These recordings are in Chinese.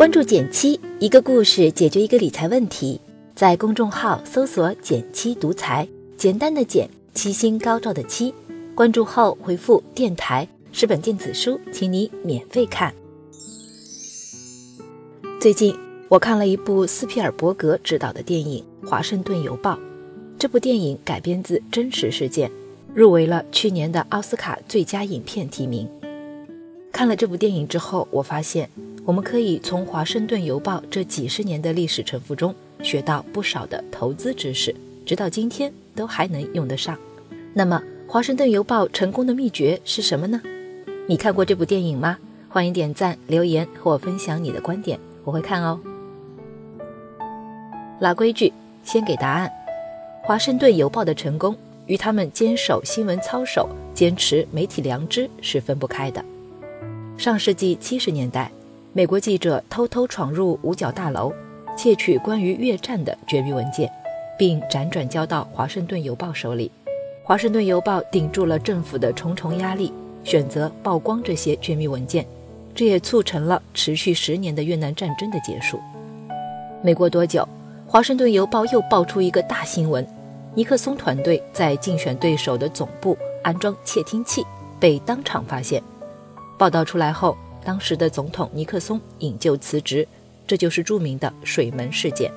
关注减七，一个故事解决一个理财问题。在公众号搜索“减七独裁，简单的减，七星高照的七。关注后回复“电台”是本电子书，请你免费看。最近我看了一部斯皮尔伯格执导的电影《华盛顿邮报》，这部电影改编自真实事件，入围了去年的奥斯卡最佳影片提名。看了这部电影之后，我发现我们可以从《华盛顿邮报》这几十年的历史沉浮中学到不少的投资知识，直到今天都还能用得上。那么，《华盛顿邮报》成功的秘诀是什么呢？你看过这部电影吗？欢迎点赞、留言和我分享你的观点，我会看哦。老规矩，先给答案。《华盛顿邮报》的成功与他们坚守新闻操守、坚持媒体良知是分不开的。上世纪七十年代，美国记者偷偷闯入五角大楼，窃取关于越战的绝密文件，并辗转交到《华盛顿邮报》手里。《华盛顿邮报》顶住了政府的重重压力，选择曝光这些绝密文件，这也促成了持续十年的越南战争的结束。没过多久，《华盛顿邮报》又爆出一个大新闻：尼克松团队在竞选对手的总部安装窃听器，被当场发现。报道出来后，当时的总统尼克松引咎辞职，这就是著名的水门事件。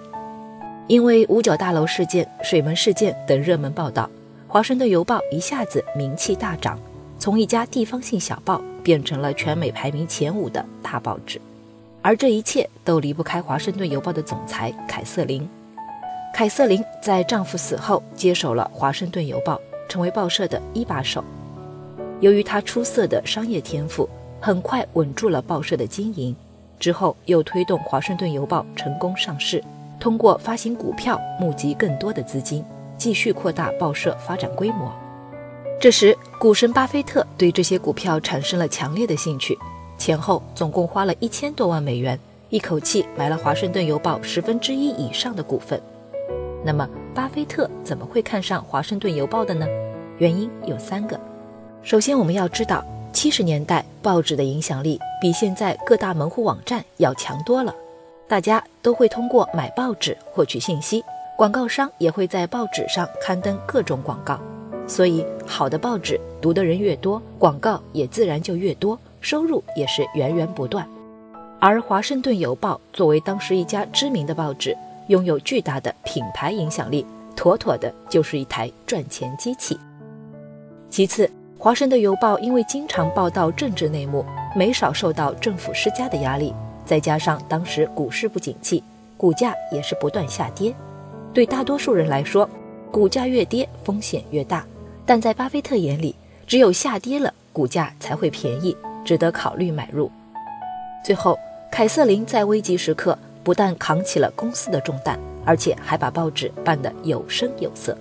因为五角大楼事件、水门事件等热门报道，《华盛顿邮报》一下子名气大涨，从一家地方性小报变成了全美排名前五的大报纸。而这一切都离不开《华盛顿邮报》的总裁凯瑟琳。凯瑟琳在丈夫死后接手了《华盛顿邮报》，成为报社的一把手。由于她出色的商业天赋，很快稳住了报社的经营。之后又推动《华盛顿邮报》成功上市，通过发行股票募集更多的资金，继续扩大报社发展规模。这时，股神巴菲特对这些股票产生了强烈的兴趣，前后总共花了一千多万美元，一口气买了《华盛顿邮报》十分之一以上的股份。那么，巴菲特怎么会看上《华盛顿邮报》的呢？原因有三个。首先，我们要知道，七十年代报纸的影响力比现在各大门户网站要强多了。大家都会通过买报纸获取信息，广告商也会在报纸上刊登各种广告。所以，好的报纸读的人越多，广告也自然就越多，收入也是源源不断。而《华盛顿邮报》作为当时一家知名的报纸，拥有巨大的品牌影响力，妥妥的就是一台赚钱机器。其次，华盛顿邮报因为经常报道政治内幕，没少受到政府施加的压力。再加上当时股市不景气，股价也是不断下跌。对大多数人来说，股价越跌风险越大。但在巴菲特眼里，只有下跌了，股价才会便宜，值得考虑买入。最后，凯瑟琳在危急时刻不但扛起了公司的重担，而且还把报纸办得有声有色。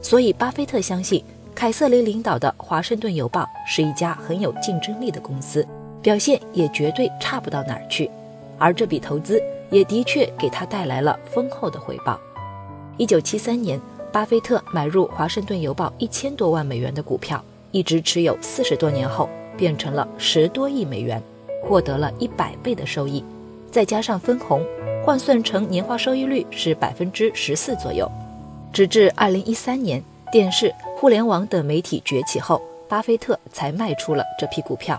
所以，巴菲特相信。凯瑟琳领导的《华盛顿邮报》是一家很有竞争力的公司，表现也绝对差不到哪儿去。而这笔投资也的确给他带来了丰厚的回报。一九七三年，巴菲特买入《华盛顿邮报》一千多万美元的股票，一直持有四十多年后，变成了十多亿美元，获得了一百倍的收益，再加上分红，换算成年化收益率是百分之十四左右。直至二零一三年，电视。互联网等媒体崛起后，巴菲特才卖出了这批股票。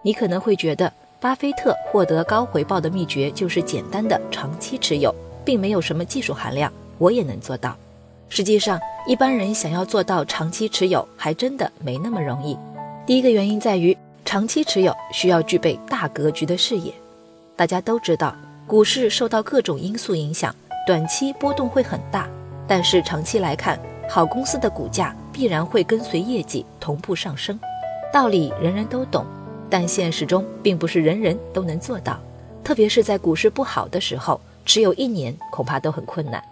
你可能会觉得，巴菲特获得高回报的秘诀就是简单的长期持有，并没有什么技术含量。我也能做到。实际上，一般人想要做到长期持有，还真的没那么容易。第一个原因在于，长期持有需要具备大格局的视野。大家都知道，股市受到各种因素影响，短期波动会很大，但是长期来看，好公司的股价必然会跟随业绩同步上升，道理人人都懂，但现实中并不是人人都能做到。特别是在股市不好的时候，持有一年恐怕都很困难。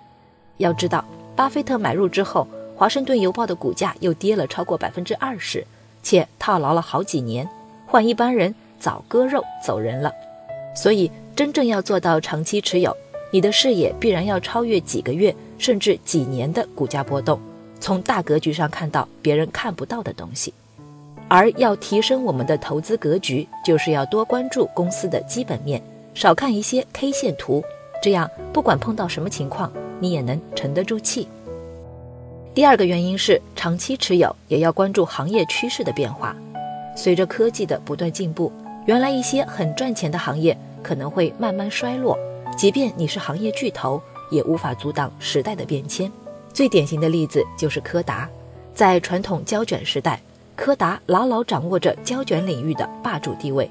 要知道，巴菲特买入之后，华盛顿邮报的股价又跌了超过百分之二十，且套牢了好几年，换一般人早割肉走人了。所以，真正要做到长期持有，你的视野必然要超越几个月。甚至几年的股价波动，从大格局上看到别人看不到的东西。而要提升我们的投资格局，就是要多关注公司的基本面，少看一些 K 线图，这样不管碰到什么情况，你也能沉得住气。第二个原因是长期持有也要关注行业趋势的变化。随着科技的不断进步，原来一些很赚钱的行业可能会慢慢衰落，即便你是行业巨头，也无法阻挡时代的变迁。最典型的例子就是柯达，在传统胶卷时代，柯达牢牢掌握着胶卷领域的霸主地位。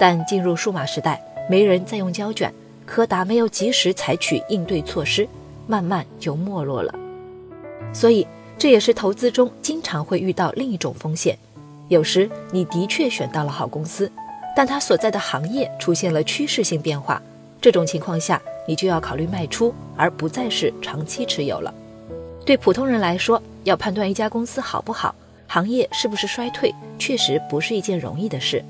但进入数码时代，没人再用胶卷，柯达没有及时采取应对措施，慢慢就没落了。所以，这也是投资中经常会遇到另一种风险。有时你的确选到了好公司，但它所在的行业出现了趋势性变化，这种情况下，你就要考虑卖出，而不再是长期持有了。对普通人来说，要判断一家公司好不好，行业是不是衰退，确实不是一件容易的事，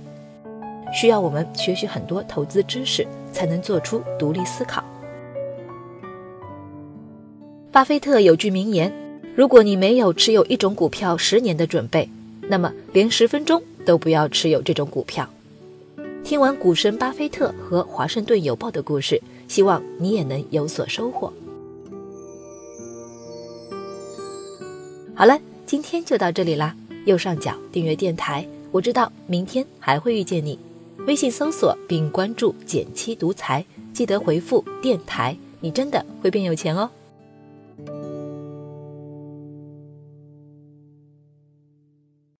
需要我们学习很多投资知识，才能做出独立思考。巴菲特有句名言：如果你没有持有一种股票十年的准备，那么连十分钟都不要持有这种股票。听完股神巴菲特和华盛顿邮报的故事，希望你也能有所收获。好了，今天就到这里啦。右上角订阅电台，我知道明天还会遇见你。微信搜索并关注“减七独裁，记得回复“电台”，你真的会变有钱哦。